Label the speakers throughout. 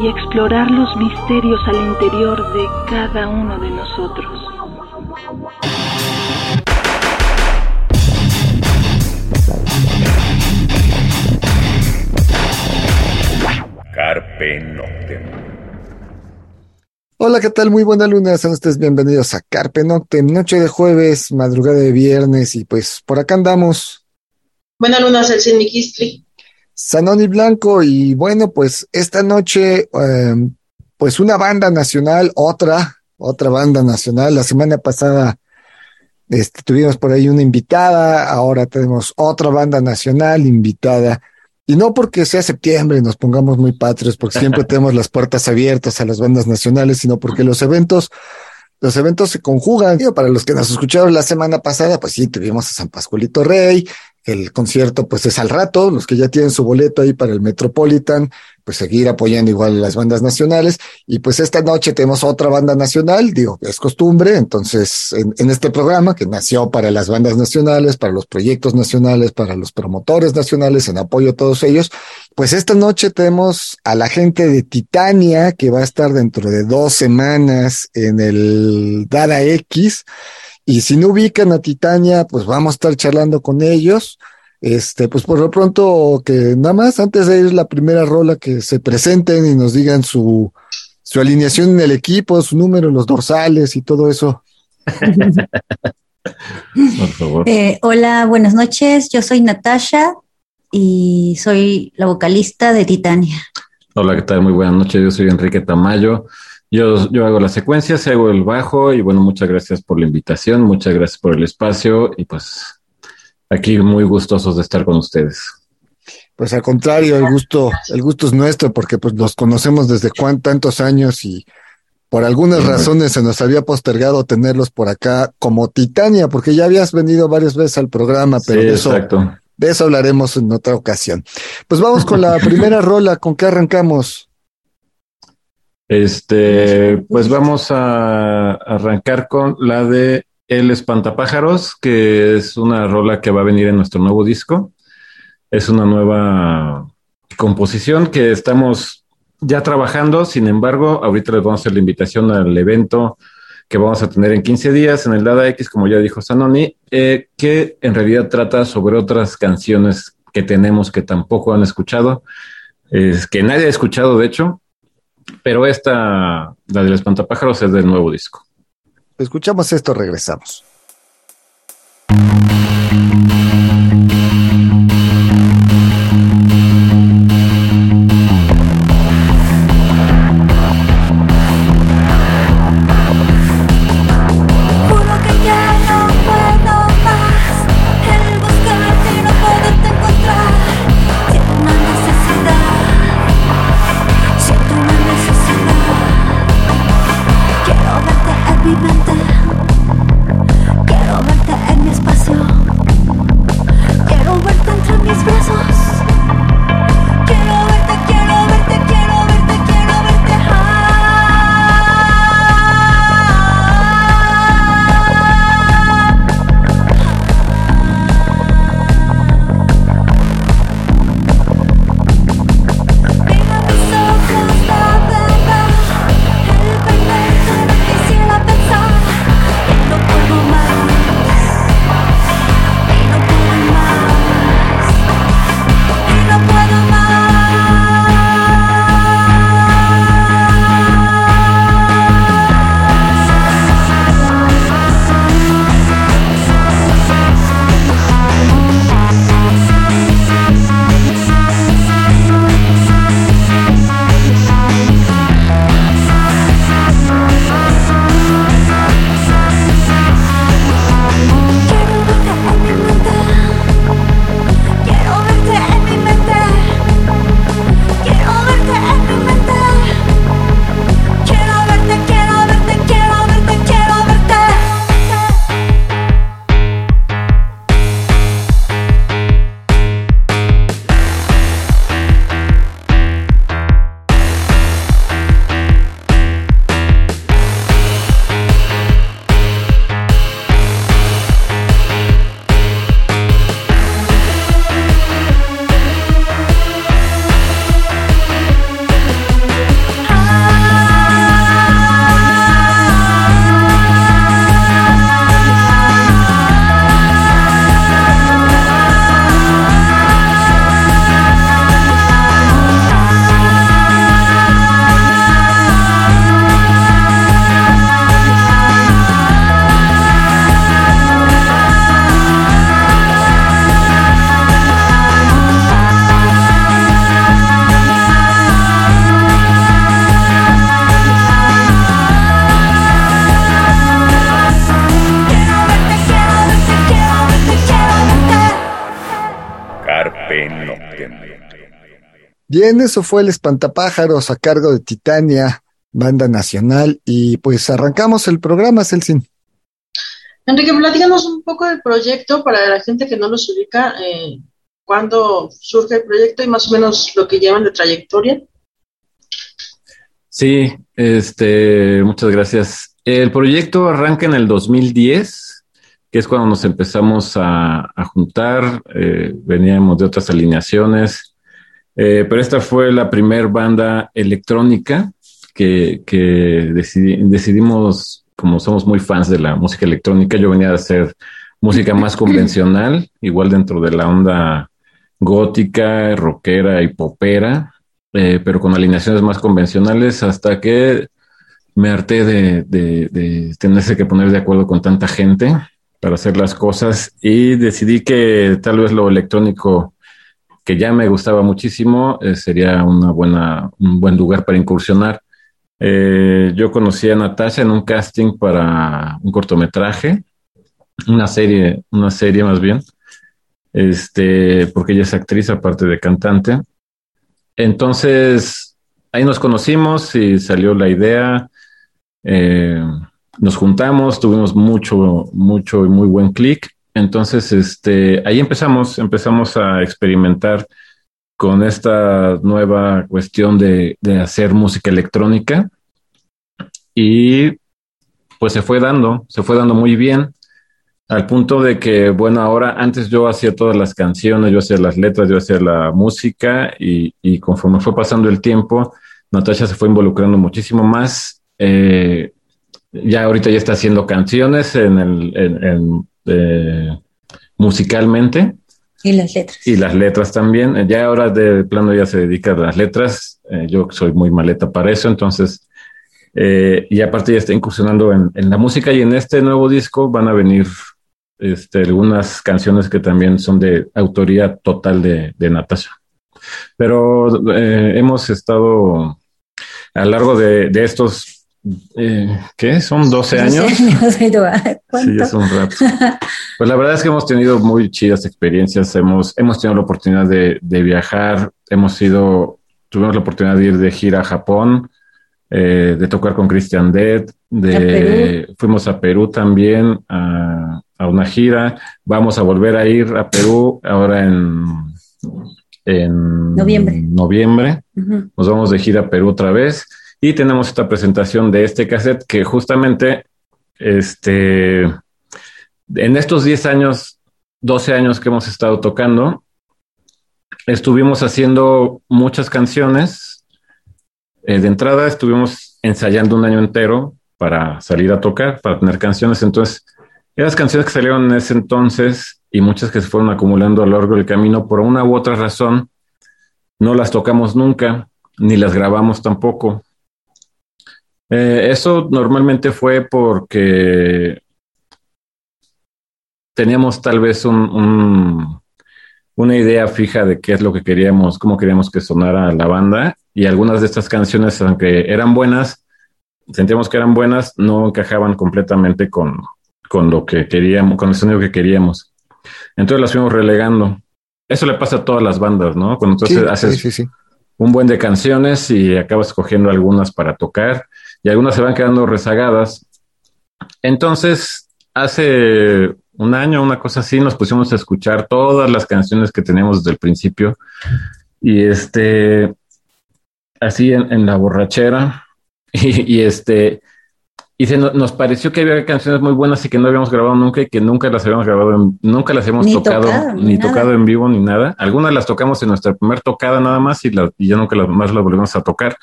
Speaker 1: y explorar los misterios al interior de cada uno de nosotros.
Speaker 2: Carpe Noctem.
Speaker 3: Hola, ¿qué tal? Muy buena luna, sean ustedes bienvenidos a Carpe Noctem, noche de jueves, madrugada de viernes y pues por acá andamos.
Speaker 4: Buena luna, Celsin Mikistri.
Speaker 3: Sanoni Blanco y bueno, pues esta noche, em, pues una banda nacional, otra, otra banda nacional. La semana pasada este, tuvimos por ahí una invitada, ahora tenemos otra banda nacional invitada. Y no porque sea septiembre y nos pongamos muy patrios, porque siempre tenemos las puertas abiertas a las bandas nacionales, sino porque los eventos, los eventos se conjugan. Para los que nos escucharon la semana pasada, pues sí, tuvimos a San Pascualito Rey, el concierto pues es al rato, los que ya tienen su boleto ahí para el Metropolitan, pues seguir apoyando igual las bandas nacionales. Y pues esta noche tenemos otra banda nacional, digo, es costumbre, entonces en, este programa que nació para las bandas nacionales, para los proyectos nacionales, para los promotores nacionales, en apoyo a todos ellos, pues esta noche tenemos a la gente de Titania que va a estar dentro de dos semanas en el Dada X. Y si no ubican a Titania, pues vamos a estar charlando con ellos. Este, pues por lo pronto que nada más antes de ir la primera rola que se presenten y nos digan su, su alineación en el equipo, su número, los dorsales y todo eso.
Speaker 5: por favor. Eh, hola, buenas noches. Yo soy Natasha y soy la vocalista de Titania.
Speaker 6: Hola, ¿qué tal? Muy buenas noches. Yo soy Enrique Tamayo. Yo, yo hago las secuencias, hago el bajo y bueno, muchas gracias por la invitación, muchas gracias por el espacio y pues aquí muy gustosos de estar con ustedes.
Speaker 3: Pues al contrario, el gusto, el gusto es nuestro porque pues los conocemos desde cuán tantos años y por algunas razones se nos había postergado tenerlos por acá como Titania, porque ya habías venido varias veces al programa, pero de, eso, de eso hablaremos en otra ocasión. Pues vamos con la primera rola, ¿con qué arrancamos?
Speaker 6: Este, pues vamos a arrancar con la de El Espantapájaros, que es una rola que va a venir en nuestro nuevo disco. Es una nueva composición que estamos ya trabajando, sin embargo, ahorita les vamos a hacer la invitación al evento que vamos a tener en 15 días en el Dada X, como ya dijo Sanoni, eh, que en realidad trata sobre otras canciones que tenemos que tampoco han escuchado, es que nadie ha escuchado, de hecho, pero esta, la del espantapájaros, es del nuevo disco.
Speaker 3: Escuchamos esto, regresamos. Bien, eso fue el Espantapájaros a cargo de Titania, banda nacional, y pues arrancamos el programa, Celsin.
Speaker 4: Enrique, platícanos un poco del proyecto para la gente que no los ubica, eh, cuándo surge el proyecto y más o menos lo que llevan de trayectoria.
Speaker 6: Sí, este, muchas gracias. El proyecto arranca en el 2010, que es cuando nos empezamos a, juntar, eh, veníamos de otras alineaciones, eh, pero esta fue la primera banda electrónica que, decidimos, como somos muy fans de la música electrónica, yo venía a hacer música más convencional, igual dentro de la onda gótica, rockera y popera, eh, pero con alineaciones más convencionales, hasta que me harté de, de, tenerse que poner de acuerdo con tanta gente para hacer las cosas y decidí que tal vez lo electrónico que ya me gustaba muchísimo, eh, sería una buena, un buen lugar para incursionar. Eh, yo conocí a Natasha en un casting para un cortometraje, una serie, una serie más bien, este, porque ella es actriz aparte de cantante. Entonces, ahí nos conocimos y salió la idea. Eh, nos juntamos, tuvimos mucho, mucho y muy buen clic entonces, este, ahí empezamos, empezamos a experimentar con esta nueva cuestión de, hacer música electrónica y pues se fue dando, se fue dando muy bien al punto de que, bueno, ahora antes yo hacía todas las canciones, yo hacía las letras, yo hacía la música y, conforme fue pasando el tiempo, Natasha se fue involucrando muchísimo más. Eh, ya ahorita ya está haciendo canciones en el, eh, musicalmente.
Speaker 5: Y las letras.
Speaker 6: Y las letras también. Ya ahora de plano ya se dedica a las letras. Eh, yo soy muy maleta para eso, entonces, eh, y aparte ya está incursionando en, la música y en este nuevo disco van a venir este, algunas canciones que también son de autoría total de, de Natasha. Pero hemos estado a lo largo de, de estos eh, ¿qué? ¿Son 12 años? sí, es un rato. Pues la verdad es que hemos tenido muy chidas experiencias, hemos, hemos tenido la oportunidad de, viajar, hemos ido, tuvimos la oportunidad de ir de gira a Japón, eh, de tocar con Christian Dead, de, fuimos a Perú también a, una gira, vamos a volver a ir a Perú ahora en, en
Speaker 5: noviembre.
Speaker 6: noviembre. Nos vamos de gira a Perú otra vez. Y tenemos esta presentación de este cassette que justamente este, en estos 10 años, 12 años que hemos estado tocando, estuvimos haciendo muchas canciones. Eh, de entrada estuvimos ensayando un año entero para salir a tocar, para tener canciones. Entonces, esas canciones que salieron en ese entonces y muchas que se fueron acumulando a lo largo del camino, por una u otra razón, no las tocamos nunca, ni las grabamos tampoco. Eh, eso normalmente fue porque teníamos tal vez un, una idea fija de qué es lo que queríamos, cómo queríamos que sonara la banda y algunas de estas canciones, aunque eran buenas, sentíamos que eran buenas, no encajaban completamente con, con lo que queríamos, con el sonido que queríamos. Entonces las fuimos relegando. Eso le pasa a todas las bandas, ¿no? Cuando entonces haces un buen de canciones y acabas cogiendo algunas para tocar y algunas se van quedando rezagadas. Entonces, hace un año, una cosa así, nos pusimos a escuchar todas las canciones que teníamos desde el principio y este, así en, la borrachera y, este, y se nos pareció que había canciones muy buenas y que no habíamos grabado nunca y que nunca las habíamos grabado, nunca las hemos tocado, ni, tocado en vivo ni nada. Algunas las tocamos en nuestra primera tocada nada más y, la, y ya nunca las, más las volvimos a tocar.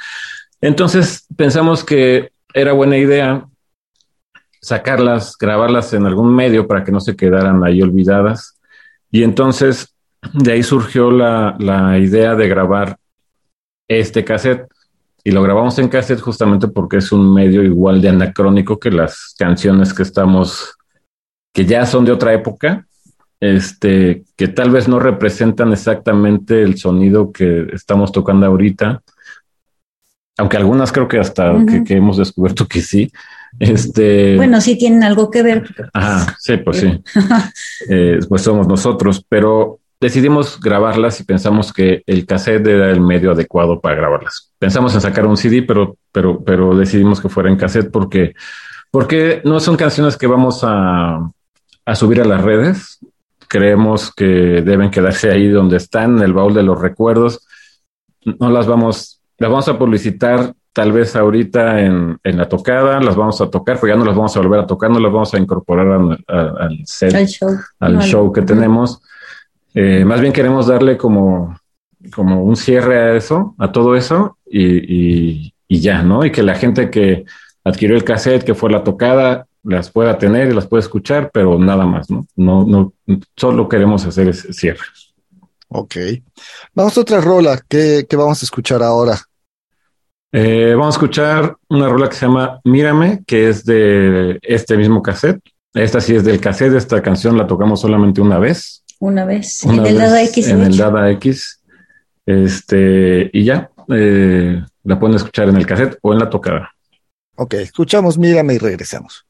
Speaker 6: Entonces pensamos que era buena idea sacarlas, grabarlas en algún medio para que no se quedaran ahí olvidadas. Y entonces de ahí surgió la, idea de grabar este cassette. Y lo grabamos en cassette justamente porque es un medio igual de anacrónico que las canciones que estamos, que ya son de otra época, este, que tal vez no representan exactamente el sonido que estamos tocando ahorita, aunque algunas creo que hasta que, hemos descubierto que sí. Este,
Speaker 5: bueno, sí tienen algo que ver.
Speaker 6: Ajá, sí, pues sí. Eh, pues somos nosotros, pero decidimos grabarlas y pensamos que el cassette era el medio adecuado para grabarlas. Pensamos en sacar un CD, pero, pero, pero decidimos que fuera en cassette porque, porque no son canciones que vamos a, a subir a las redes. Creemos que deben quedarse ahí donde están, en el baúl de los recuerdos. No las vamos, las vamos a publicitar tal vez ahorita en, en la tocada, las vamos a tocar, pero ya no las vamos a volver a tocar, no las vamos a incorporar al set, al show, al show que tenemos. Eh, más bien queremos darle como, como un cierre a eso, a todo eso, y, y, ya, ¿no? Y que la gente que adquirió el cassette, que fue la tocada, las pueda tener y las pueda escuchar, pero nada más, ¿no? No, no, solo queremos hacer ese cierre.
Speaker 3: Ok. Vamos a otra rola. ¿Qué, qué vamos a escuchar ahora?
Speaker 6: Eh, vamos a escuchar una rola que se llama Mírame, que es de este mismo cassette. Esta sí es del cassette, esta canción la tocamos solamente una vez.
Speaker 5: Una vez, en el Dada X.
Speaker 6: En el Dada X. Este, y ya, eh, la pueden escuchar en el cassette o en la tocada.
Speaker 3: Ok, escuchamos Mírame y regresamos.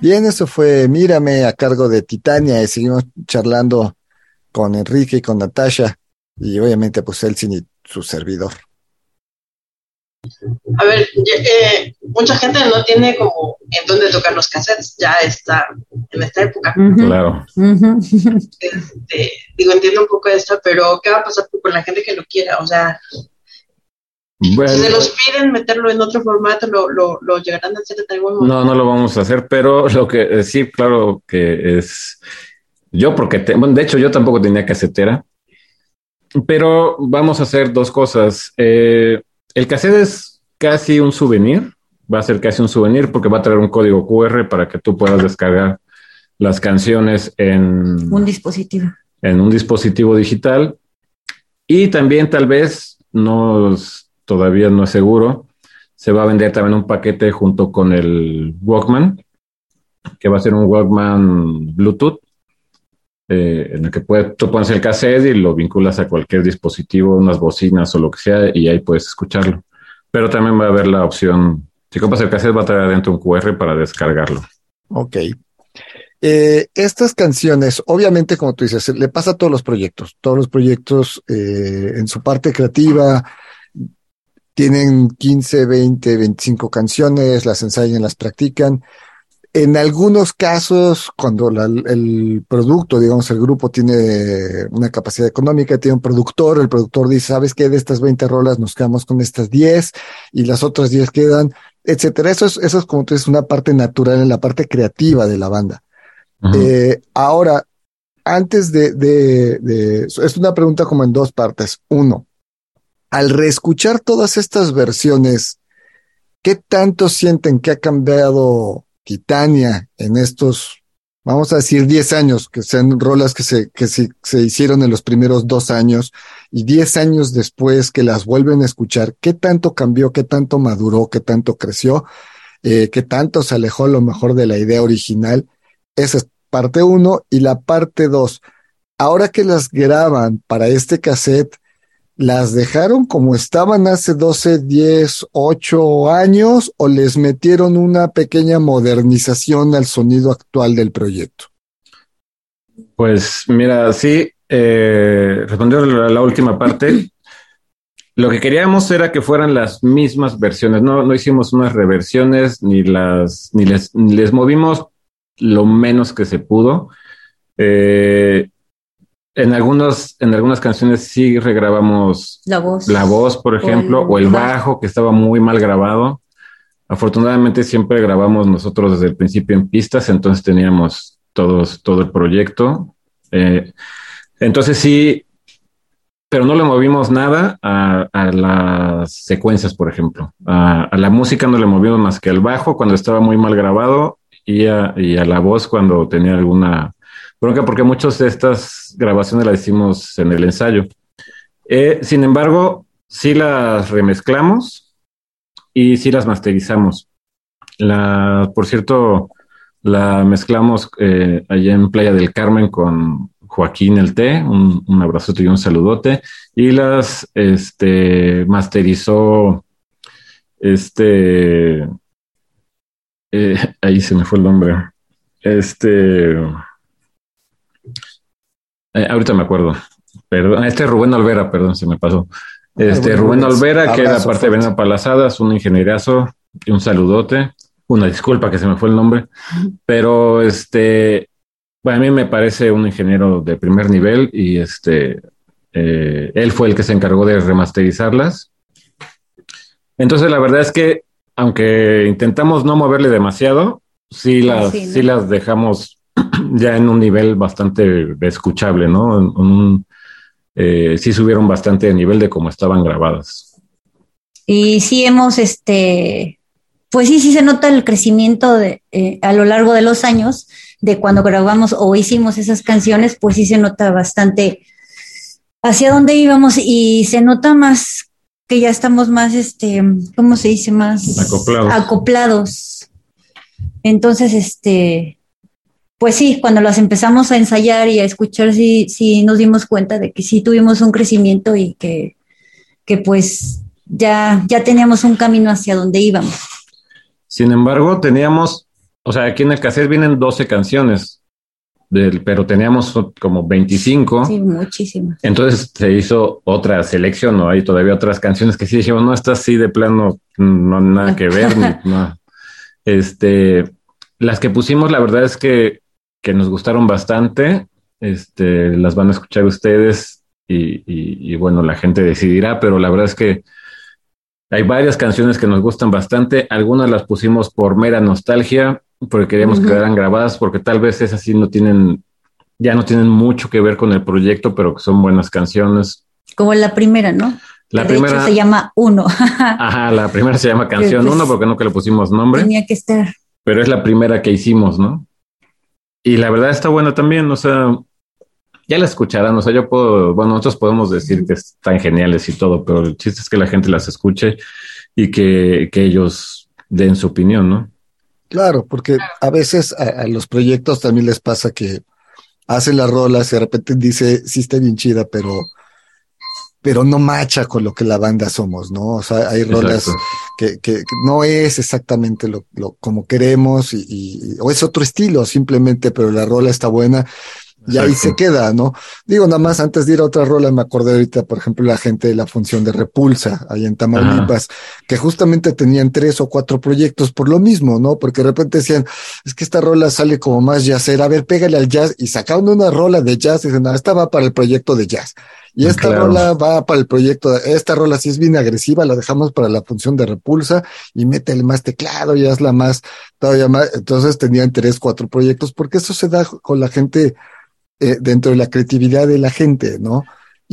Speaker 3: Bien, eso fue Mírame a cargo de Titania y seguimos charlando con Enrique y con Natasha y obviamente pues Elsin y su servidor.
Speaker 4: A ver, eh, mucha gente no tiene como en dónde tocar los cassettes, ya está en esta época.
Speaker 6: Claro.
Speaker 4: Este, digo, entiendo un poco esto, pero ¿qué va a pasar con la gente que lo quiera? O sea, si se los piden meterlo en otro formato, lo, lo, lo llegarán a hacer de algún momento.
Speaker 6: No, no lo vamos a hacer, pero lo que eh, sí, claro que es yo, porque bueno, de hecho yo tampoco tenía casetera, pero vamos a hacer dos cosas. Eh, el cassette es casi un souvenir, va a ser casi un souvenir porque va a traer un código QR para que tú puedas descargar las canciones en
Speaker 5: un dispositivo.
Speaker 6: En un dispositivo digital. Y también tal vez, no todavía no es seguro, se va a vender también un paquete junto con el Walkman, que va a ser un Walkman Bluetooth, eh, en el que tú pones el cassette y lo vinculas a cualquier dispositivo, unas bocinas o lo que sea, y ahí puedes escucharlo. Pero también va a haber la opción, si compras el cassette, va a traer adentro un QR para descargarlo.
Speaker 3: Ok. Eh, estas canciones, obviamente, como tú dices, le pasa a todos los proyectos. Todos los proyectos eh, en su parte creativa tienen 15, 20, 25 canciones, las ensayan, las practican. En algunos casos, cuando el producto, digamos, el grupo tiene una capacidad económica, tiene un productor, el productor dice, ¿sabes qué? De estas 20 rolas nos quedamos con estas 10 y las otras 10 quedan, etcétera. Eso es, eso es como tú dices, una parte natural en la parte creativa de la banda. Eh, ahora, antes de, de, de, es una pregunta como en dos partes. Uno, al reescuchar todas estas versiones, ¿qué tanto sienten que ha cambiado Titania en estos, vamos a decir, 10 años, que sean rolas que se, que se, hicieron en los primeros dos años y 10 años después que las vuelven a escuchar? ¿Qué tanto cambió? ¿Qué tanto maduró? ¿Qué tanto creció? Eh, ¿Qué tanto se alejó a lo mejor de la idea original? Esa es parte uno y la parte dos. Ahora que las graban para este cassette, ¿las dejaron como estaban hace 12, 10, 8 años o les metieron una pequeña modernización al sonido actual del proyecto?
Speaker 6: Pues mira, sí, eh, respondiendo a la última parte, lo que queríamos era que fueran las mismas versiones, no, no hicimos unas reversiones ni las, ni les, ni les movimos lo menos que se pudo. Eh, en, algunos, en algunas canciones sí regrabamos
Speaker 5: la voz,
Speaker 6: la voz por ejemplo, o el, bajo, que estaba muy mal grabado. Afortunadamente siempre grabamos nosotros desde el principio en pistas, entonces teníamos todos, todo el proyecto. Eh, entonces sí, pero no le movimos nada a, las secuencias, por ejemplo. A, a, la música no le movimos más que al bajo cuando estaba muy mal grabado y a, la voz cuando tenía alguna bronca, porque muchas de estas grabaciones las hicimos en el ensayo. Eh, sin embargo, sí las remezclamos y sí las masterizamos. La, por cierto, la mezclamos eh, allá en Playa del Carmen con Joaquín El T, un, un abrazo y un saludote, y las este, masterizó este eh, ahí se me fue el nombre. Este. Eh, ahorita me acuerdo. Perdón, este Rubén Olvera, perdón, se me pasó. Este Rubén Olvera, que era parte de Veneno Palazadas, un ingenierazo y un saludote. Una disculpa que se me fue el nombre, pero este, bueno, a mí me parece un ingeniero de primer nivel y este, eh, él fue el que se encargó de remasterizarlas. Entonces, la verdad es que aunque intentamos no moverle demasiado, sí las, sí, las dejamos ya en un nivel bastante escuchable, ¿no? Eh, sí subieron bastante de nivel de cómo estaban grabadas.
Speaker 5: Y sí hemos, este, pues sí, sí se nota el crecimiento de, eh, a lo largo de los años de cuando grabamos o hicimos esas canciones, pues sí se nota bastante hacia dónde íbamos y se nota más que ya estamos más, este, ¿cómo se dice? Más acoplados. Entonces, este, pues sí, cuando las empezamos a ensayar y a escuchar, sí, sí nos dimos cuenta de que sí tuvimos un crecimiento y que, que pues ya, ya teníamos un camino hacia donde íbamos.
Speaker 6: Sin embargo, teníamos, o sea, aquí en el cassette vienen 12 canciones pero teníamos como 25.
Speaker 5: Sí, muchísimas.
Speaker 6: Entonces se hizo otra selección, ¿no? Hay todavía otras canciones que sí dijimos, no, está así de plano, no nada que ver, no. Este, las que pusimos, la verdad es que, que nos gustaron bastante, este, las van a escuchar ustedes y, y, bueno, la gente decidirá, pero la verdad es que hay varias canciones que nos gustan bastante, algunas las pusimos por mera nostalgia, porque queríamos que quedaran grabadas, porque tal vez esas sí no tienen, ya no tienen mucho que ver con el proyecto, pero que son buenas canciones.
Speaker 5: Como la primera, ¿no?
Speaker 6: La primera
Speaker 5: se llama Uno.
Speaker 6: Ajá, la primera se llama Canción pues, Uno porque nunca le pusimos nombre.
Speaker 5: Tenía que estar.
Speaker 6: Pero es la primera que hicimos, ¿no? Y la verdad está buena también, o sea, ya la escucharán, o sea, yo puedo, bueno, nosotros podemos decir que están geniales y todo, pero el chiste es que la gente las escuche y que, que ellos den su opinión, ¿no?
Speaker 3: Claro, porque a veces a, los proyectos también les pasa que hacen las rolas y de repente dice, sí está bien chida, pero, pero no macha con lo que la banda somos, ¿no? O sea, hay rolas que, que, no es exactamente lo, lo como queremos y, y, o es otro estilo simplemente, pero la rola está buena y ahí se queda, ¿no? Digo, nada más antes de ir a otra rola, me acordé ahorita, por ejemplo, la gente de la función de Repulsa, ahí en Tamaulipas, que justamente tenían tres o cuatro proyectos por lo mismo, ¿no? Porque de repente decían, es que esta rola sale como más jazzera, a ver, pégale al jazz, y sacaban una rola de jazz y dicen, no, esta va para el proyecto de jazz. Y esta rola va para el proyecto, esta rola si es bien agresiva, la dejamos para la función de repulsa y métele más teclado y hazla más, todavía más. Entonces tenían tres, cuatro proyectos, porque eso se da con la gente eh, dentro de la creatividad de la gente, ¿no?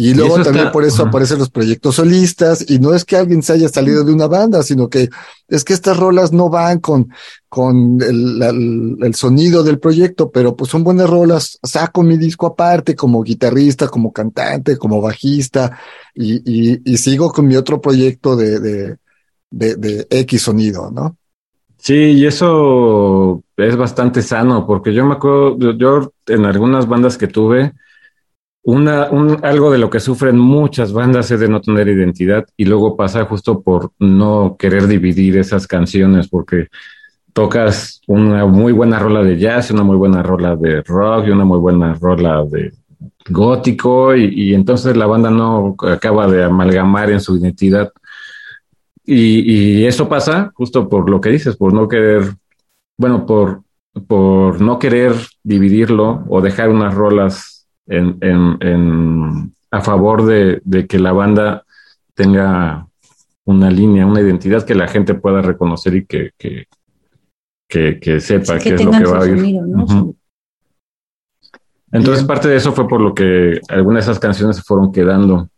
Speaker 3: Y luego también por eso aparecen los proyectos solistas, y no es que alguien se haya salido de una banda, sino que es que estas rolas no van con, con el, el, sonido del proyecto, pero pues son buenas rolas. Saco mi disco aparte como guitarrista, como cantante, como bajista, y, y, y sigo con mi otro proyecto de, de, de, de X sonido, ¿no?
Speaker 6: Sí, y eso es bastante sano, porque yo me acuerdo, yo, en algunas bandas que tuve, una, un, algo de lo que sufren muchas bandas es de no tener identidad y luego pasa justo por no querer dividir esas canciones, porque tocas una muy buena rola de jazz, una muy buena rola de rock y una muy buena rola de gótico y, y entonces la banda no acaba de amalgamar en su identidad. Y, eso pasa justo por lo que dices, por no querer, bueno, por, por no querer dividirlo o dejar unas rolas en, en, a favor de, que la banda tenga una línea, una identidad que la gente pueda reconocer y que, que, que, sepa qué es lo que va a oír. Entonces, parte de eso fue por lo que algunas de esas canciones se fueron quedando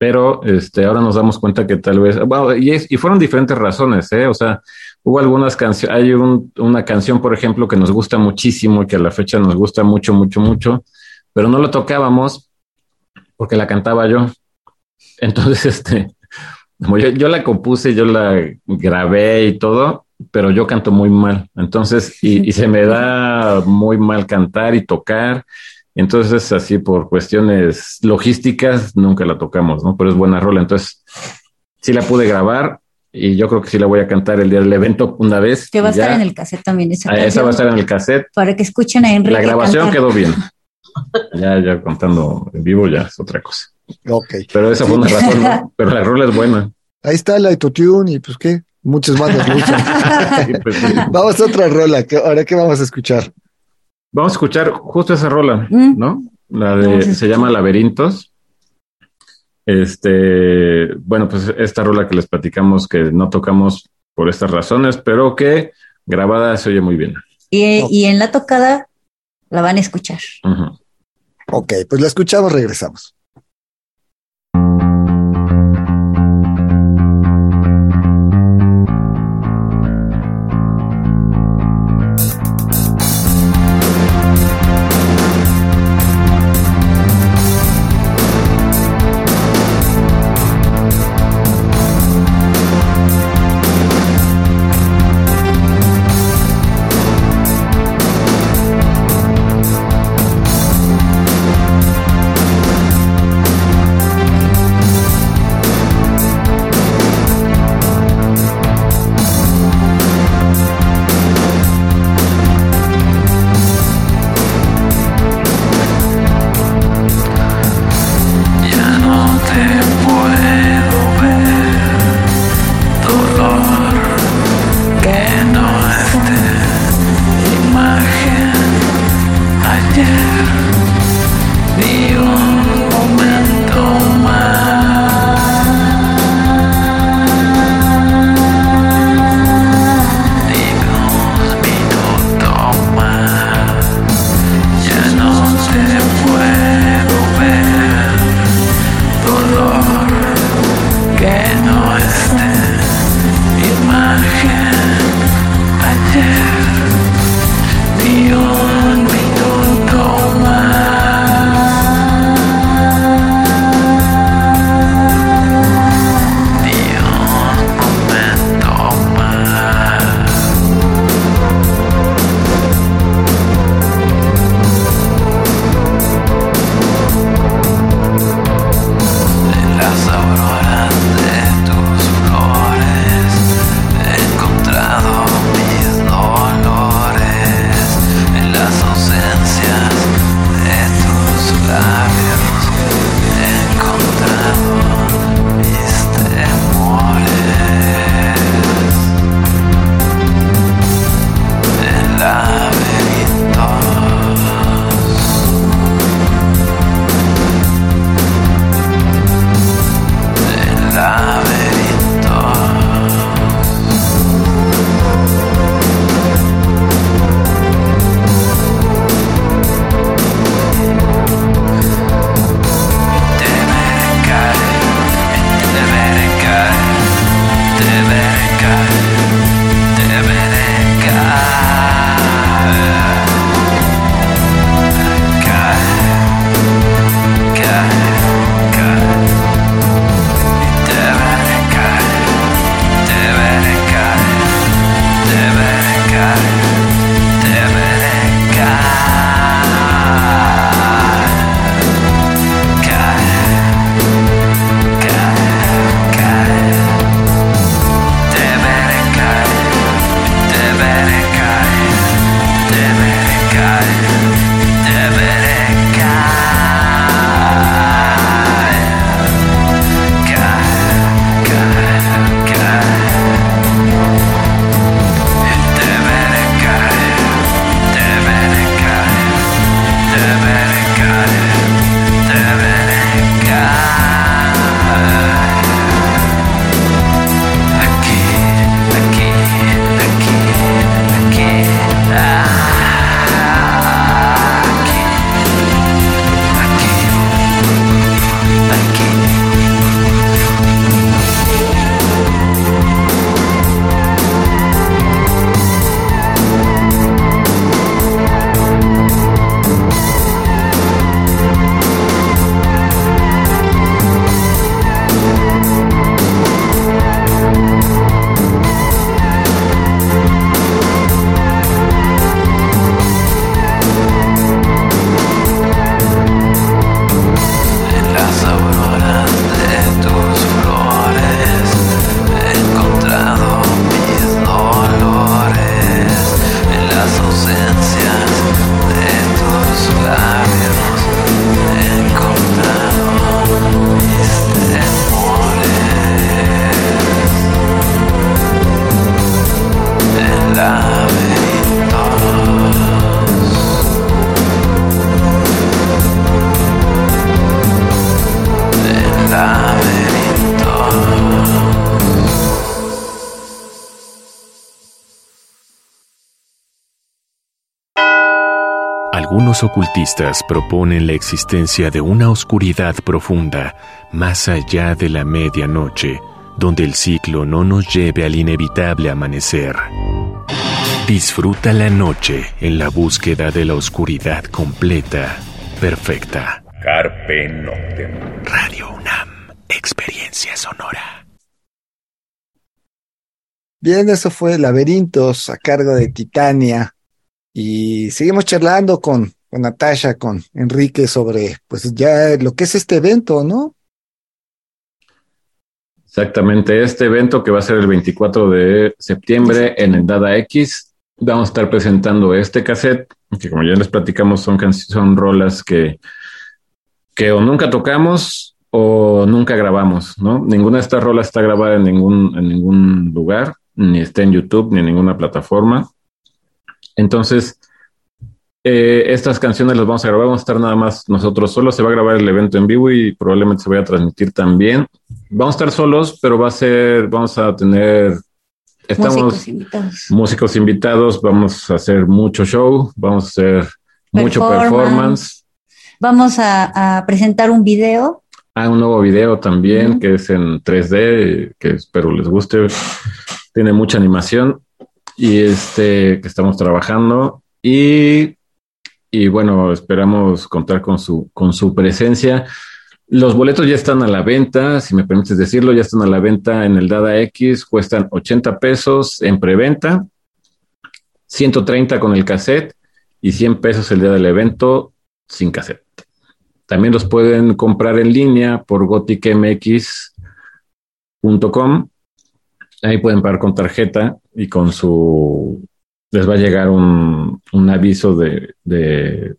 Speaker 6: pero este, ahora nos damos cuenta que tal vez, bueno, y, y fueron diferentes razones, ¿eh? O sea, hubo algunas canciones, hay una canción, por ejemplo, que nos gusta muchísimo, que a la fecha nos gusta mucho, mucho, mucho, pero no lo tocábamos porque la cantaba yo. Entonces, este, como yo, yo la compuse, yo la grabé y todo, pero yo canto muy mal. Entonces, y, y se me da muy mal cantar y tocar. Entonces, así por cuestiones logísticas, nunca la tocamos, ¿no? Pero es buena rola. Entonces, sí la pude grabar y yo creo que sí la voy a cantar el día del evento una vez.
Speaker 5: Que va a estar en el cassette también.
Speaker 6: Esa, ah, esa va a estar en el cassette.
Speaker 5: Para que escuchen a Enrique.
Speaker 6: La grabación quedó bien. ya, ya contando en vivo ya es otra cosa.
Speaker 3: Ok.
Speaker 6: Pero esa fue una razón, ¿no? pero la rola es buena.
Speaker 3: Ahí está la autotune y pues qué, muchas bandas pues Vamos a otra rola, ahora qué vamos a escuchar.
Speaker 6: Vamos a escuchar justo esa rola, mm. ¿no? La de, se llama Laberintos. Este, bueno, pues esta rola que les platicamos que no tocamos por estas razones, pero que grabada se oye muy bien.
Speaker 5: Y, en la tocada la van a escuchar.
Speaker 3: Ok, pues la escuchamos, regresamos.
Speaker 2: Ocultistas proponen la existencia de una oscuridad profunda más allá de la medianoche, donde el ciclo no nos lleve al inevitable amanecer. Disfruta la noche en la búsqueda de la oscuridad completa, perfecta.
Speaker 7: Carpe Noctem.
Speaker 2: Radio UNAM, experiencia sonora.
Speaker 3: Bien, eso fue Laberintos a cargo de Titania. Y seguimos charlando con, con Natasha, con Enrique sobre pues ya lo que es este evento, ¿no?
Speaker 6: Exactamente, este evento que va a ser el 24 de septiembre en el Dada X, vamos a estar presentando este cassette, que como ya les platicamos son, son rolas que, que o nunca tocamos o nunca grabamos, ¿no? Ninguna de estas rolas está grabada en ningún, en ningún lugar, ni está en YouTube, ni en ninguna plataforma. Entonces, eh, estas canciones las vamos a grabar, vamos a estar nada más nosotros solos, se va a grabar el evento en vivo y probablemente se vaya a transmitir también. Vamos a estar solos, pero va a ser, vamos a tener, estamos músicos invitados, músicos invitados vamos a hacer mucho show, vamos a hacer mucho performance.
Speaker 5: Vamos a, presentar un video.
Speaker 6: Ah, un nuevo video también, que es en 3D, que espero les guste. Tiene mucha animación y este que estamos trabajando y, y bueno, esperamos contar con su, con su presencia. Los boletos ya están a la venta, si me permites decirlo, ya están a la venta en el Dada X, cuestan 80 pesos en preventa, 130 con el cassette y 100 pesos el día del evento sin cassette. También los pueden comprar en línea por goticmx.com Ahí pueden pagar con tarjeta y con su... Les va a llegar un, un aviso de, de,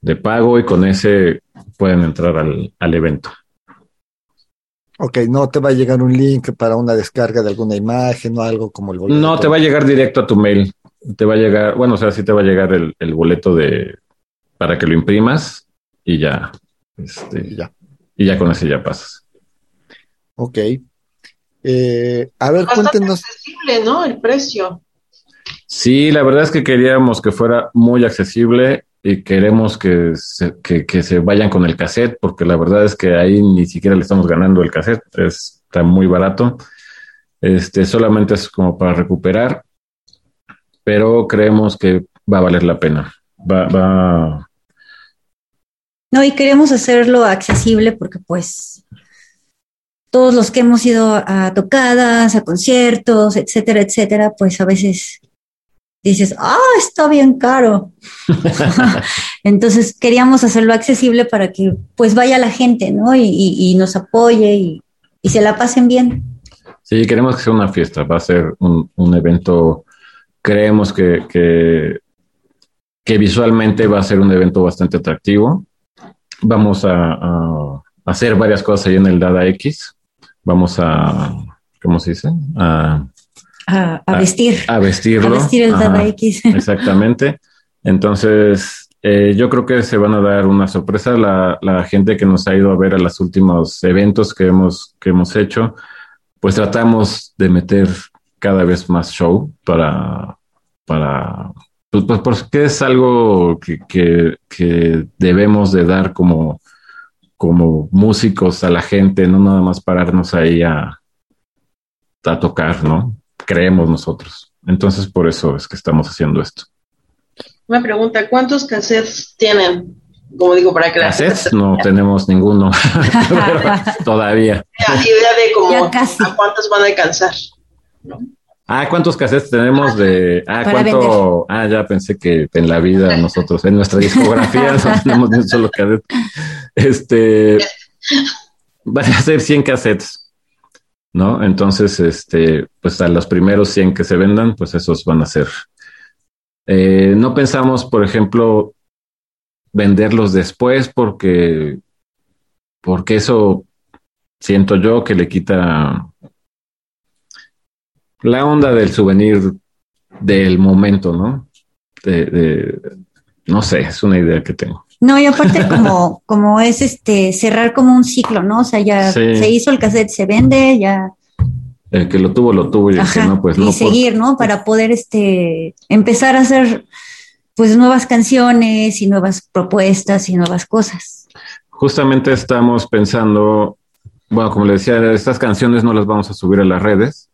Speaker 6: de, pago y con ese pueden entrar al, al evento.
Speaker 3: Ok, no te va a llegar un link para una descarga de alguna imagen o algo como el
Speaker 6: boleto. No, te va a llegar directo a tu mail. Te va a llegar, bueno, o sea, sí te va a llegar el, el boleto de para que lo imprimas y ya, este, ya. Y ya con ese ya pasas.
Speaker 3: Ok. Eh, a ver, cuéntenos.
Speaker 4: accesible, ¿no? El precio.
Speaker 6: Sí, la verdad es que queríamos que fuera muy accesible y queremos que se, que, se vayan con el cassette, porque la verdad es que ahí ni siquiera le estamos ganando el cassette, está muy barato. Este solamente es como para recuperar, pero creemos que va a valer la pena. Va, va.
Speaker 5: No, y queremos hacerlo accesible porque pues todos los que hemos ido a tocadas, a conciertos, etcétera, etcétera, pues a veces dices, ah, está bien caro. Entonces queríamos hacerlo accesible para que pues vaya la gente, ¿no? Y, nos apoye y, se la pasen bien.
Speaker 6: Sí, queremos que sea una fiesta, va a ser un, evento, creemos que, que, visualmente va a ser un evento bastante atractivo. Vamos a, a hacer varias cosas ahí en el Dada X vamos a, ¿cómo se dice?
Speaker 5: A, vestir.
Speaker 6: A, vestirlo.
Speaker 5: A vestir el Dada X.
Speaker 6: Exactamente. Entonces, eh, yo creo que se van a dar una sorpresa la, la, gente que nos ha ido a ver a los últimos eventos que hemos, que hemos hecho. Pues tratamos de meter cada vez más show para, para pues, pues porque es algo que, que, que debemos de dar como, como músicos a la gente, no nada más pararnos ahí a, a tocar, ¿no? Creemos nosotros. Entonces, por eso es que estamos haciendo esto.
Speaker 4: Una pregunta, ¿cuántos cassettes tienen? Como digo, para que
Speaker 6: ¿Cassettes? No tenemos ninguno todavía.
Speaker 4: La idea de cómo a cuántos van a alcanzar. ¿no?
Speaker 6: Ah, ¿cuántos cassettes tenemos de... Ah, ¿cuánto? Ah, ya pensé que en la vida nosotros, en nuestra discografía no tenemos ni un solo cassette. Este... Van a ser 100 cassettes, ¿no? Entonces, este, pues a los primeros 100 que se vendan, pues esos van a ser. Eh, no pensamos, por ejemplo, venderlos después porque, porque eso siento yo que le quita la onda del souvenir del momento, ¿no? De, no sé, es una idea que tengo.
Speaker 5: No, y aparte como, como es este cerrar como un ciclo, ¿no? O sea, ya se hizo el cassette, se vende, ya.
Speaker 6: El que lo tuvo, lo tuvo, y el que no, pues
Speaker 5: y seguir, ¿no? Para poder este empezar a hacer pues nuevas canciones y nuevas propuestas y nuevas cosas.
Speaker 6: Justamente estamos pensando, bueno, como le decía, estas canciones no las vamos a subir a las redes,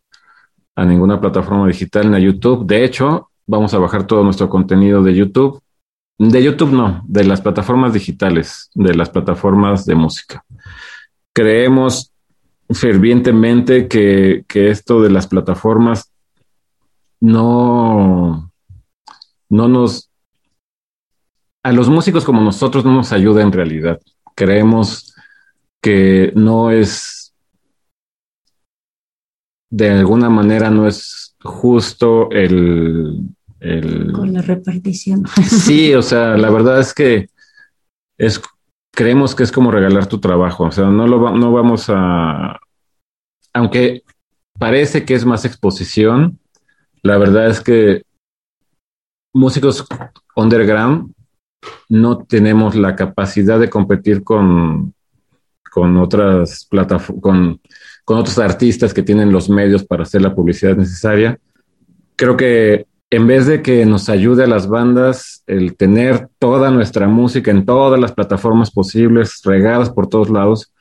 Speaker 6: a ninguna plataforma digital ni a YouTube. De hecho, vamos a bajar todo nuestro contenido de YouTube. De YouTube no, de las plataformas digitales, de las plataformas de música. Creemos fervientemente que, que esto de las plataformas no, no nos, a los músicos como nosotros no nos ayuda en realidad. Creemos que no es, de alguna manera no es justo el... el
Speaker 5: Con la repartición.
Speaker 6: Sí, o sea, la verdad es que es, creemos que es como regalar tu trabajo, o sea, no, lo, no vamos a, aunque parece que es más exposición, la verdad es que músicos underground no tenemos la capacidad de competir con, con otras plataformas, con, con otros artistas que tienen los medios para hacer la publicidad necesaria. Creo que en vez de que nos ayude a las bandas el tener toda nuestra música en todas las plataformas posibles, regadas por todos lados,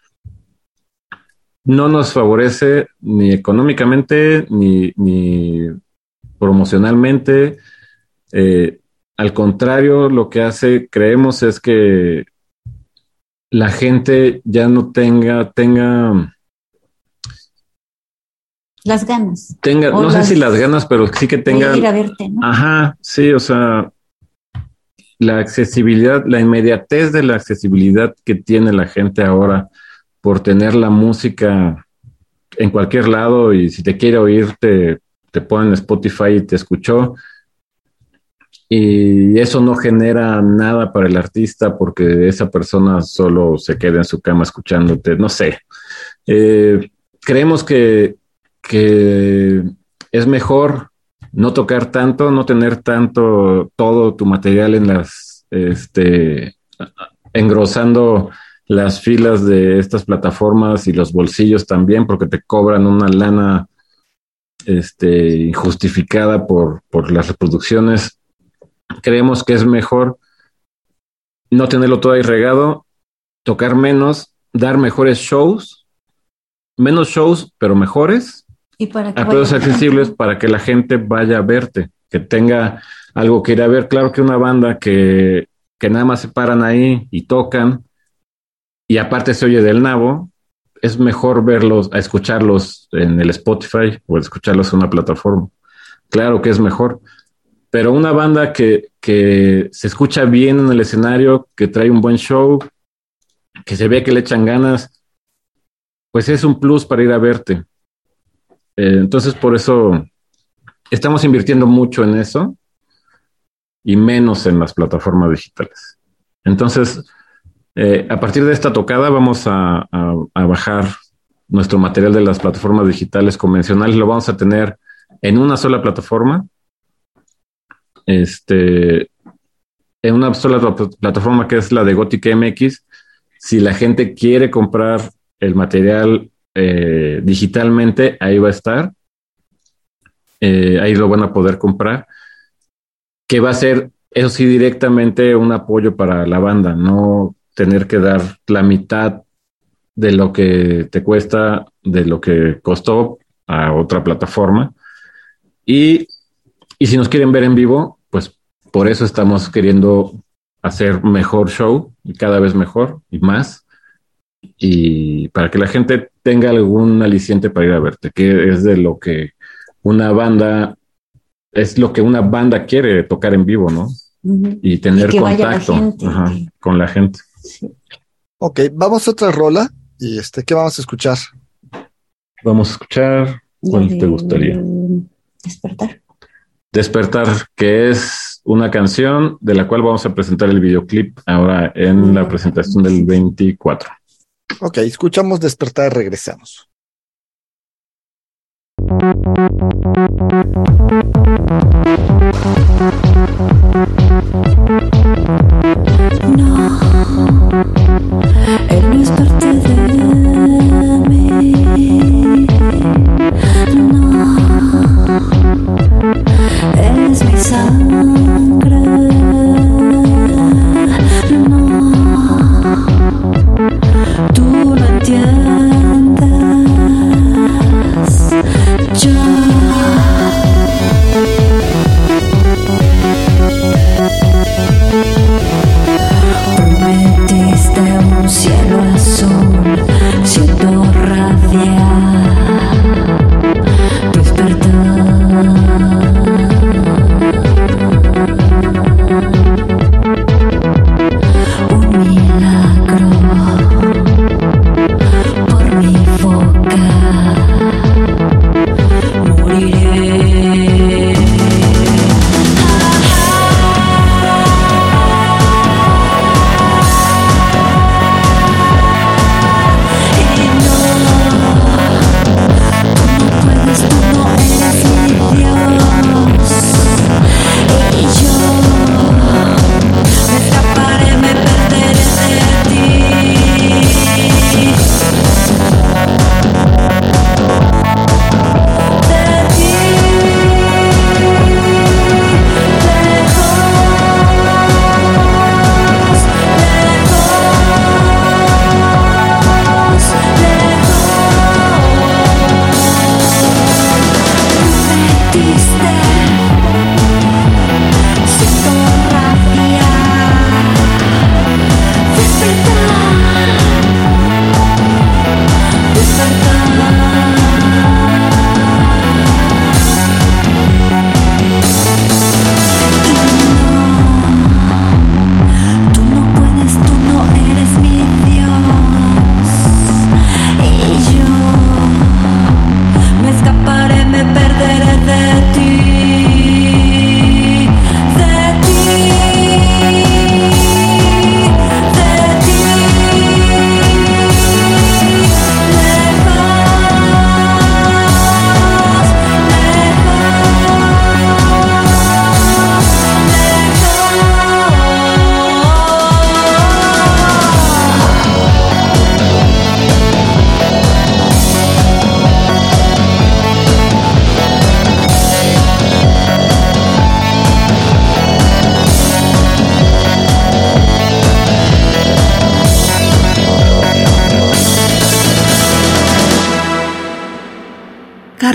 Speaker 6: no nos favorece ni económicamente ni, promocionalmente. Eh, al contrario, lo que hace, creemos, es que la gente ya no tenga, tenga
Speaker 5: las ganas.
Speaker 6: Tenga, no sé si las ganas, pero sí que tenga.
Speaker 5: Ir a verte, ¿no?
Speaker 6: Ajá, sí, o sea, la accesibilidad, la inmediatez de la accesibilidad que tiene la gente ahora por tener la música en cualquier lado y si te quiere oír, te, te ponen Spotify y te escuchó. Y eso no genera nada para el artista porque esa persona solo se queda en su cama escuchándote, no sé. Eh, creemos que, que es mejor no tocar tanto, no tener tanto todo tu material en las, este, engrosando las filas de estas plataformas y los bolsillos también, porque te cobran una lana este, injustificada por, por las reproducciones. Creemos que es mejor no tenerlo todo ahí regado, tocar menos, dar mejores shows, menos shows, pero mejores,
Speaker 5: y para que
Speaker 6: a precios accesibles para que la gente vaya a verte, que tenga algo que ir a ver. Claro que una banda que, que nada más se paran ahí y tocan, y aparte se oye del nabo, es mejor verlos, a escucharlos en el Spotify o escucharlos en una plataforma. Claro que es mejor, pero una banda que, que se escucha bien en el escenario, que trae un buen show, que se ve que le echan ganas, pues es un plus para ir a verte. Eh, entonces, por eso estamos invirtiendo mucho en eso y menos en las plataformas digitales. Entonces, eh, a partir de esta tocada vamos a, bajar nuestro material de las plataformas digitales convencionales. Lo vamos a tener en una sola plataforma. Este, en una sola plataforma que es la de Gothic MX. Si la gente quiere comprar el material eh, digitalmente, ahí va a estar. Eh, ahí lo van a poder comprar. Que va a ser, eso sí, directamente un apoyo para la banda, no tener que dar la mitad de lo que te cuesta, de lo que costó a otra plataforma. Y, y si nos quieren ver en vivo, pues por eso estamos queriendo hacer mejor show y cada vez mejor y más. Y para que la gente tenga algún aliciente para ir a verte, que es de lo que una banda, es lo que una banda quiere tocar en vivo, ¿no? Y tener contacto con la gente.
Speaker 3: Ok, vamos a otra rola. ¿Y este qué vamos a escuchar?
Speaker 6: Vamos a escuchar. ¿Cuál te gustaría?
Speaker 5: Despertar.
Speaker 6: Despertar, que es una canción de la cual vamos a presentar el videoclip ahora en la presentación del 24.
Speaker 3: Ok, escuchamos Despertar, regresamos.
Speaker 8: No,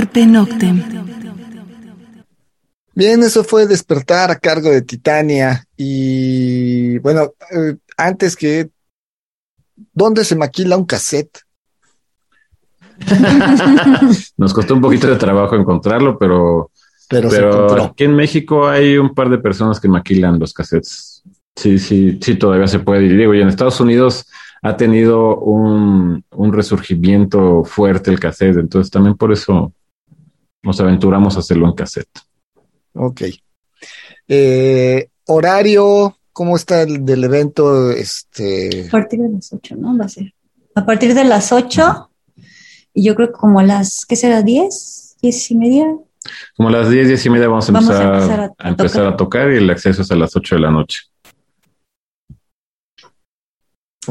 Speaker 1: Carpe Noctem.
Speaker 3: Bien, eso fue Despertar a cargo de Titania. Y bueno, eh, antes que, ¿dónde se maquila un cassette?
Speaker 6: Nos costó un poquito de trabajo encontrarlo, pero,
Speaker 3: Pero, se
Speaker 6: pero
Speaker 3: encontró.
Speaker 6: aquí en México hay un par de personas que maquilan los cassettes. Sí, sí, sí, todavía se puede. Y digo, y en Estados Unidos ha tenido un, un resurgimiento fuerte el cassette, entonces también por eso nos aventuramos a hacerlo en cassette.
Speaker 3: Ok. Eh, horario, ¿cómo está el del evento? Este,
Speaker 8: A partir de las 8, ¿no? Va a ser. A partir de las 8, y yo creo que como a las, ¿qué será? ¿10? ¿10 y media?
Speaker 6: Como a las 10, 10 y media vamos a
Speaker 8: Vamos a
Speaker 6: empezar,
Speaker 8: a-
Speaker 6: empezar
Speaker 8: tocar.
Speaker 6: a tocar y el acceso es a las 8 de la noche.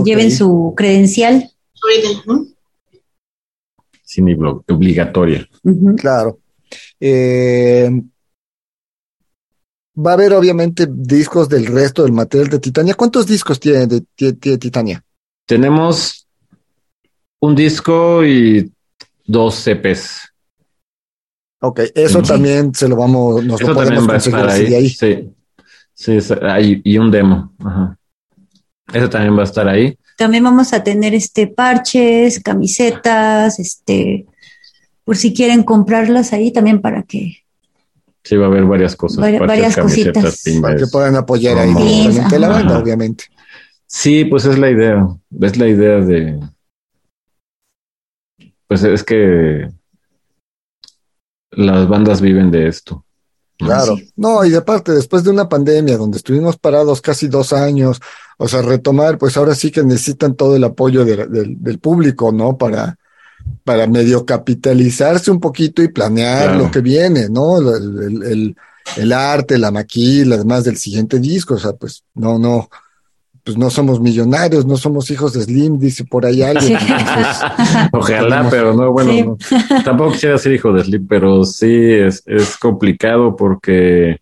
Speaker 8: Lleven su credencial.
Speaker 4: ¿no?
Speaker 6: Sin obli- obligatoria.
Speaker 3: Claro. Eh, va a haber obviamente discos del resto del material de Titania. ¿Cuántos discos tiene de, Titania?
Speaker 6: Tenemos un disco y dos CPs.
Speaker 3: Ok, eso
Speaker 6: Sí.
Speaker 3: también se lo vamos, nos
Speaker 6: Eso
Speaker 3: lo podemos
Speaker 6: también va a
Speaker 3: conseguir
Speaker 6: estar
Speaker 3: así
Speaker 6: ahí.
Speaker 3: de ahí.
Speaker 6: Sí, sí, y un demo. Ajá. Eso también va a estar ahí.
Speaker 8: También vamos a tener este parches, camisetas, este, por si quieren comprarlas ahí también para que
Speaker 6: Sí, va a haber varias cosas.
Speaker 8: Varias
Speaker 6: camisetas,
Speaker 8: cositas.
Speaker 3: que puedan apoyar ahí directamente la banda,
Speaker 6: Ajá.
Speaker 3: obviamente.
Speaker 6: Sí, pues es la idea. Es la idea de. Pues es que las bandas viven de esto.
Speaker 3: Claro.
Speaker 8: Sí.
Speaker 3: No, y de parte, después de una pandemia donde estuvimos parados casi dos años, o sea, retomar, pues ahora sí que necesitan todo el apoyo de- del- del público, ¿no? Para, para medio capitalizarse un poquito y planear
Speaker 6: Claro.
Speaker 3: lo que viene, ¿no? El, el- el- el arte, la maquila, además del siguiente disco, o sea, pues no, no, pues no somos millonarios, no somos hijos de Slim, dice por ahí alguien.
Speaker 8: Sí.
Speaker 3: entonces,
Speaker 6: Ojalá,
Speaker 3: Podemos-
Speaker 6: pero no, bueno,
Speaker 8: Sí.
Speaker 6: no. tampoco quisiera ser hijo de Sleep, pero sí es, es complicado porque,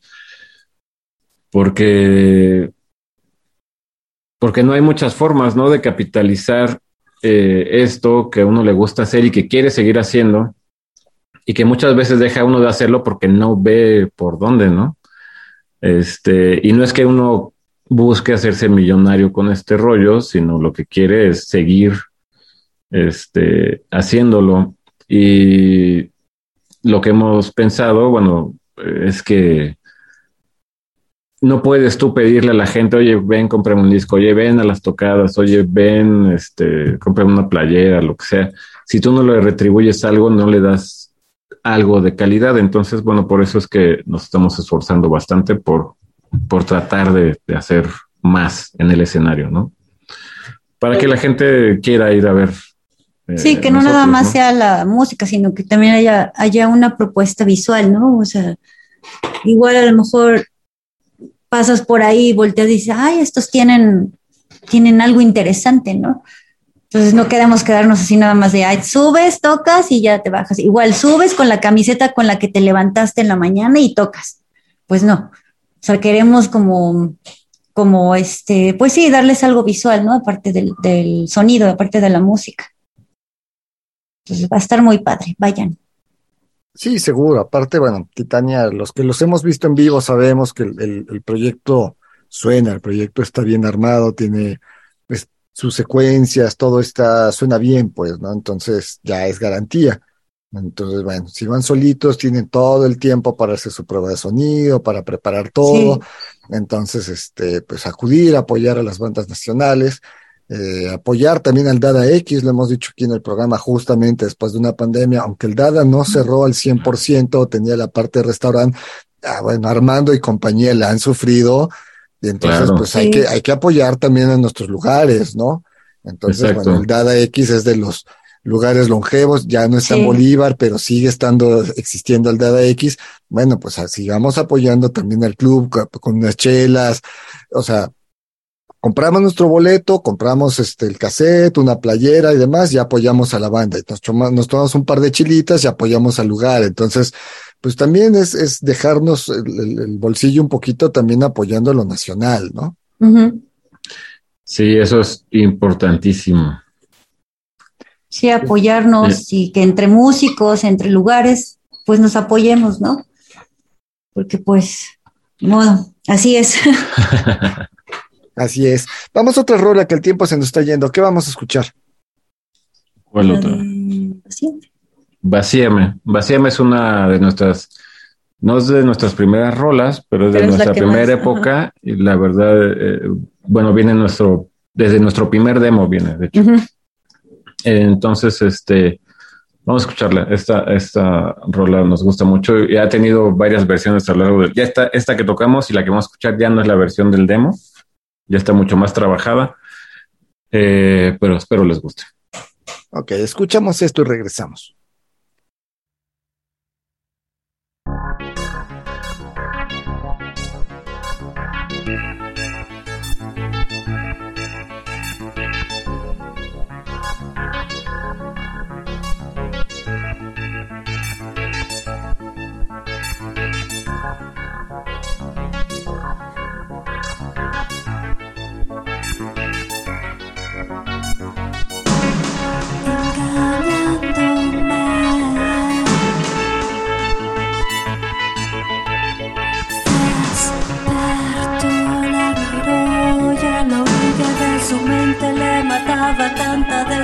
Speaker 6: porque, porque no hay muchas formas, ¿no? De capitalizar eh, esto que a uno le gusta hacer y que quiere seguir haciendo y que muchas veces deja uno de hacerlo porque no ve por dónde, ¿no? Este, y no es que uno busque hacerse millonario con este rollo, sino lo que quiere es seguir este, haciéndolo. Y lo que hemos pensado, bueno, es que no puedes tú pedirle a la gente, oye, ven, cómprame un disco, oye, ven a las tocadas, oye, ven, este, cómprame una playera, lo que sea. Si tú no le retribuyes algo, no le das algo de calidad. Entonces, bueno, por eso es que nos estamos esforzando bastante por, por tratar de, de hacer más en el escenario, ¿no? Para que la gente quiera ir a ver. eh,
Speaker 8: Sí, que no nada más
Speaker 6: ¿no?
Speaker 8: sea la música, sino que también haya, haya una propuesta visual, ¿no? O sea, igual a lo mejor pasas por ahí volteas y dices, ay, estos tienen, tienen algo interesante, ¿no? Entonces no queremos quedarnos así nada más de, ay, subes, tocas y ya te bajas. Igual subes con la camiseta con la que te levantaste en la mañana y tocas. Pues no. O sea, queremos como, como este, pues sí, darles algo visual, ¿no? Aparte del, del sonido, aparte de la música. Entonces va a estar muy padre, vayan.
Speaker 3: Sí, seguro. Aparte, bueno, Titania, los que los hemos visto en vivo sabemos que el, el- el proyecto suena, el proyecto está bien armado, tiene pues, sus secuencias, todo está, suena bien, pues, ¿no? Entonces ya es garantía. Entonces, bueno, si van solitos, tienen todo el tiempo para hacer su prueba de sonido, para preparar todo.
Speaker 8: Sí.
Speaker 3: Entonces, este, pues acudir, apoyar a las bandas nacionales, eh, apoyar también al Dada X, lo hemos dicho aquí en el programa justamente después de una pandemia, aunque el Dada no cerró al 100%, tenía la parte de restaurante, ah, bueno, Armando y compañía la han sufrido, y entonces
Speaker 6: Claro.
Speaker 3: pues hay que, hay que apoyar también a nuestros lugares, ¿no? Entonces,
Speaker 6: Exacto.
Speaker 3: bueno, el Dada X es de los lugares longevos, ya no está en
Speaker 8: Sí.
Speaker 3: Bolívar, pero sigue estando, existiendo el Dada X. Bueno, pues ah, sigamos apoyando también al club co- con, unas chelas, o sea, compramos nuestro boleto, compramos este el cassette, una playera y demás, y apoyamos a la banda. Y nos, toma- nos tomamos un par de chilitas y apoyamos al lugar. Entonces, pues también es, es dejarnos el, el- el bolsillo un poquito también apoyando lo nacional, ¿no?
Speaker 6: Sí, eso es importantísimo.
Speaker 8: Sí, apoyarnos y que entre músicos, entre lugares,
Speaker 5: pues nos apoyemos, ¿no? Porque pues, bueno, así es.
Speaker 3: así es. Vamos a otra rola que el tiempo se nos está yendo. ¿Qué vamos a escuchar?
Speaker 6: ¿Cuál otra? Vacíame. Vacíame es una de nuestras, no es de nuestras primeras rolas, pero es de nuestra primera época y la verdad, eh, bueno, viene nuestro, desde nuestro primer demo viene, de hecho. Entonces, este, vamos a escucharla. Esta, esta rola nos gusta mucho y ha tenido varias versiones a lo largo de, ya está, esta que tocamos y la que vamos a escuchar ya no es la versión del demo, ya está mucho más trabajada, eh, pero espero les guste.
Speaker 3: Ok, escuchamos esto y regresamos.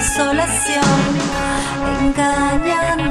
Speaker 8: Desolación, engañándome.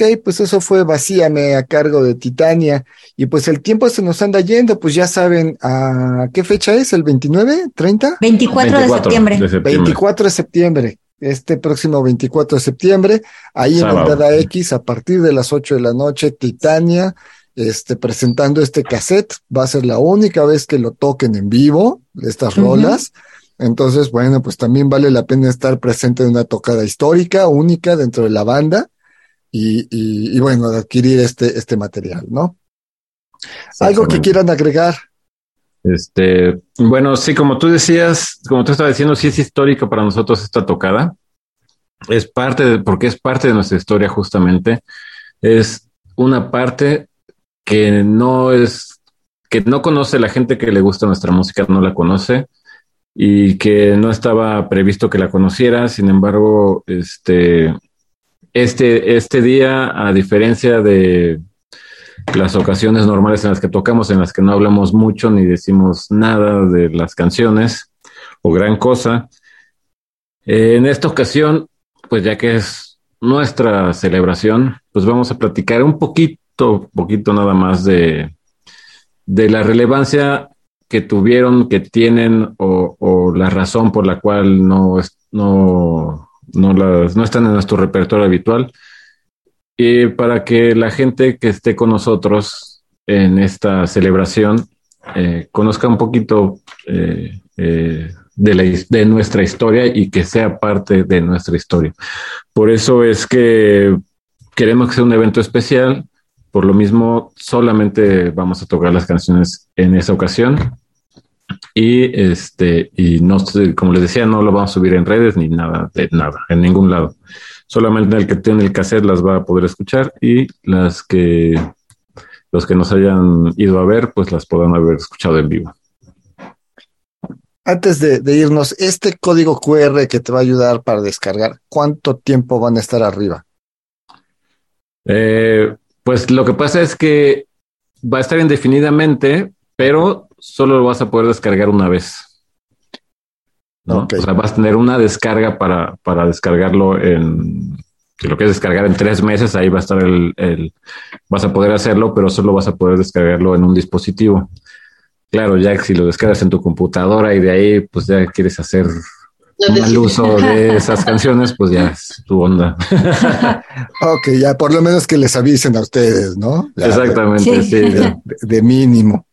Speaker 8: Ok, pues eso fue Vacíame a cargo de Titania. Y pues el tiempo se nos anda yendo, pues ya saben, ¿a qué fecha es? ¿El 29? ¿30?
Speaker 5: 24, de, septiembre.
Speaker 3: 24 de septiembre. Este próximo 24 de septiembre, ahí en Entrada X, a partir de las 8 de la noche, Titania, este, presentando este cassette. Va a ser la única vez que lo toquen en vivo, estas rolas. Entonces, bueno, pues también vale la pena estar presente en una tocada histórica, única dentro de la banda y, y, y bueno, adquirir este, este material, ¿no? ¿Algo que quieran agregar?
Speaker 6: Este, bueno, sí, como tú decías, como tú estabas diciendo, sí es histórico para nosotros esta tocada. Es parte de, porque es parte de nuestra historia justamente. Es una parte que no es, que no conoce la gente que le gusta nuestra música, no la conoce y que no estaba previsto que la conociera. Sin embargo, este, este, este día, a diferencia de las ocasiones normales en las que tocamos, en las que no hablamos mucho ni decimos nada de las canciones o gran cosa. En esta ocasión, pues ya que es nuestra celebración, pues vamos a platicar un poquito, poquito nada más de, de la relevancia que tuvieron, que tienen o, o la razón por la cual no, no, no, las, no están en nuestro repertorio habitual y para que la gente que esté con nosotros en esta celebración eh, conozca un poquito eh, eh, de, la, de nuestra historia y que sea parte de nuestra historia. Por eso es que queremos que sea un evento especial. Por lo mismo, solamente vamos a tocar las canciones en esa ocasión. Y este, y no, como les decía, no lo vamos a subir en redes ni nada de nada, en ningún lado. Solamente el que tiene el cassette las va a poder escuchar y las que los que nos hayan ido a ver, pues las podrán haber escuchado en vivo.
Speaker 3: Antes de, irnos, este código QR que te va a ayudar para descargar, ¿cuánto tiempo van a estar arriba?
Speaker 6: Eh, pues lo que pasa es que va a estar indefinidamente, pero solo lo vas a poder descargar una vez. O sea, vas a tener una descarga para, para descargarlo en lo que es descargar en tres meses, ahí va a estar el, el, vas a poder hacerlo, pero solo vas a poder descargarlo en un dispositivo. Claro, ya si lo descargas en tu computadora y de ahí, pues ya quieres hacer un uso de esas canciones, pues ya es tu onda.
Speaker 3: ok, ya por lo menos que les avisen a ustedes, ¿no?
Speaker 6: Exactamente, sí.
Speaker 3: De, mínimo.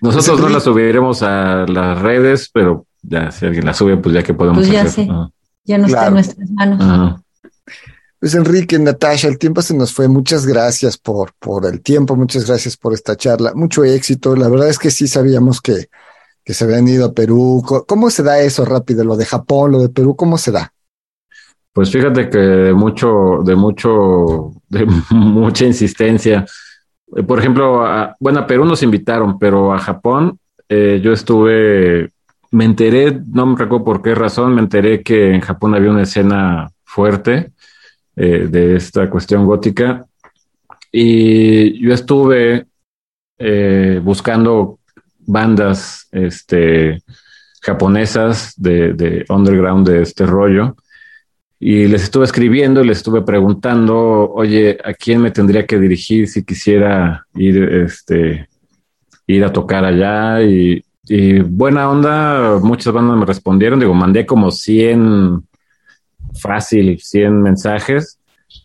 Speaker 6: Nosotros no las subiremos a las redes, pero ya si alguien la sube, pues ya que podemos
Speaker 5: pues ya hacer. Ya no está en nuestras manos.
Speaker 3: Pues Enrique, Natasha, el tiempo se nos fue. Muchas gracias por, por el tiempo, muchas gracias por esta charla. Mucho éxito. La verdad es que sí sabíamos que, que se habían ido a Perú. ¿Cómo se da eso rápido? Lo de Japón, lo de Perú, ¿cómo se da?
Speaker 6: Pues fíjate que de mucho, de mucho, de mucha insistencia. Por ejemplo, a, bueno, a Perú nos invitaron, pero a Japón eh, yo estuve me enteré, no me recuerdo por qué razón, me enteré que en Japón había una escena fuerte eh, de esta cuestión gótica. Y yo estuve eh, buscando bandas este, japonesas de, underground de este rollo y les estuve escribiendo y les estuve preguntando, oye, ¿a quién me tendría que dirigir si quisiera ir, este, ir a tocar allá? Y, buena onda, muchas bandas me respondieron, digo, mandé como 100, fácil, 100 mensajes,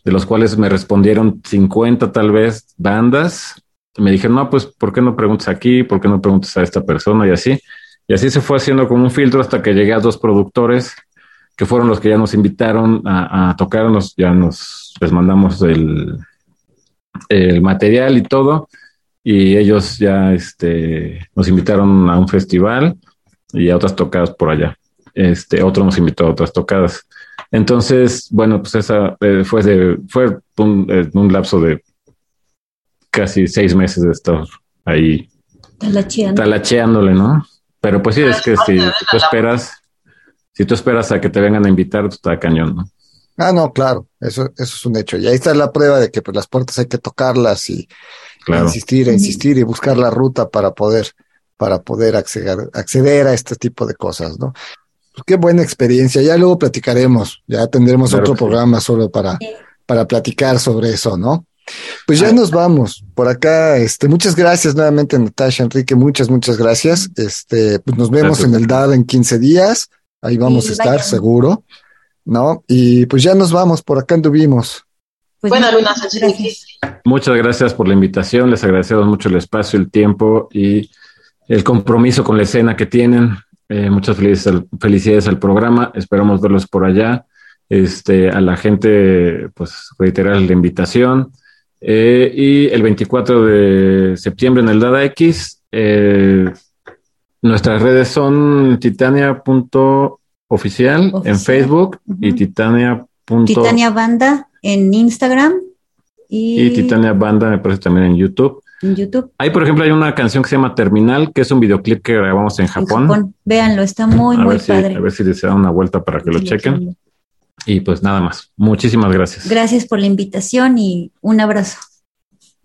Speaker 6: de los cuales me respondieron 50 tal vez bandas. Me dijeron, no, pues, ¿por qué no preguntas aquí? ¿Por qué no preguntas a esta persona? Y así. Y así se fue haciendo como un filtro hasta que llegué a dos productores que fueron los que ya nos invitaron a, a tocarnos, ya nos les mandamos el, el material y todo y ellos ya este, nos invitaron a un festival y a otras tocadas por allá. Este, otro nos invitó a otras tocadas. Entonces, bueno, pues esa eh, fue, de, fue un, eh, un, lapso de casi seis meses de estar ahí talacheándole, ¿no? Pero pues sí, es que si tú esperas, si tú esperas a que te vengan a invitar, pues está cañón, ¿no?
Speaker 3: Ah, no, claro, eso, eso es un hecho. Y ahí está la prueba de que pues, las puertas hay que tocarlas y, insistir, insistir y buscar la ruta para poder, para poder acceder, acceder a este tipo de cosas, ¿no? Pues qué buena experiencia. Ya luego platicaremos, ya tendremos otro programa solo para, para platicar sobre eso, ¿no? Pues ya nos vamos. Por acá, este, muchas gracias nuevamente, Natasha, Enrique, muchas, muchas gracias. Este, pues nos vemos en el DAD en 15 días. Ahí vamos a estar, seguro. ¿No? Y pues ya nos vamos, por acá anduvimos.
Speaker 4: Pues Buenas lunas,
Speaker 6: Muchas gracias por la invitación, les agradecemos mucho el espacio, el tiempo y el compromiso con la escena que tienen. Eh, muchas felicidades al, programa, esperamos verlos por allá. Este, a la gente, pues reiterar la invitación. Eh, y el 24 de septiembre en el Dada X, eh, nuestras redes son titania.oficial en Facebook y titania.
Speaker 5: Titania Banda en Instagram.
Speaker 6: Y... Titania Banda me parece también en YouTube.
Speaker 5: En YouTube.
Speaker 6: Ahí, por ejemplo, hay una canción que se llama Terminal, que es un videoclip que grabamos en Japón.
Speaker 5: Véanlo, está muy, muy padre.
Speaker 6: a ver si les da una vuelta para que lo chequen. Y pues nada más. Muchísimas gracias.
Speaker 5: Gracias por la invitación y un abrazo.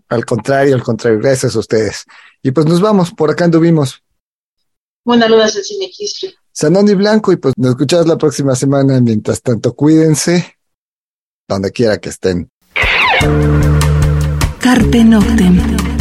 Speaker 3: Al contrario, al contrario, gracias a ustedes. Y pues nos vamos, por acá anduvimos.
Speaker 4: Buenas noches, el Cine
Speaker 3: Sanón y Blanco, y pues nos escuchamos la próxima semana. Mientras tanto, cuídense donde quiera que estén.
Speaker 1: Carpe Noctem.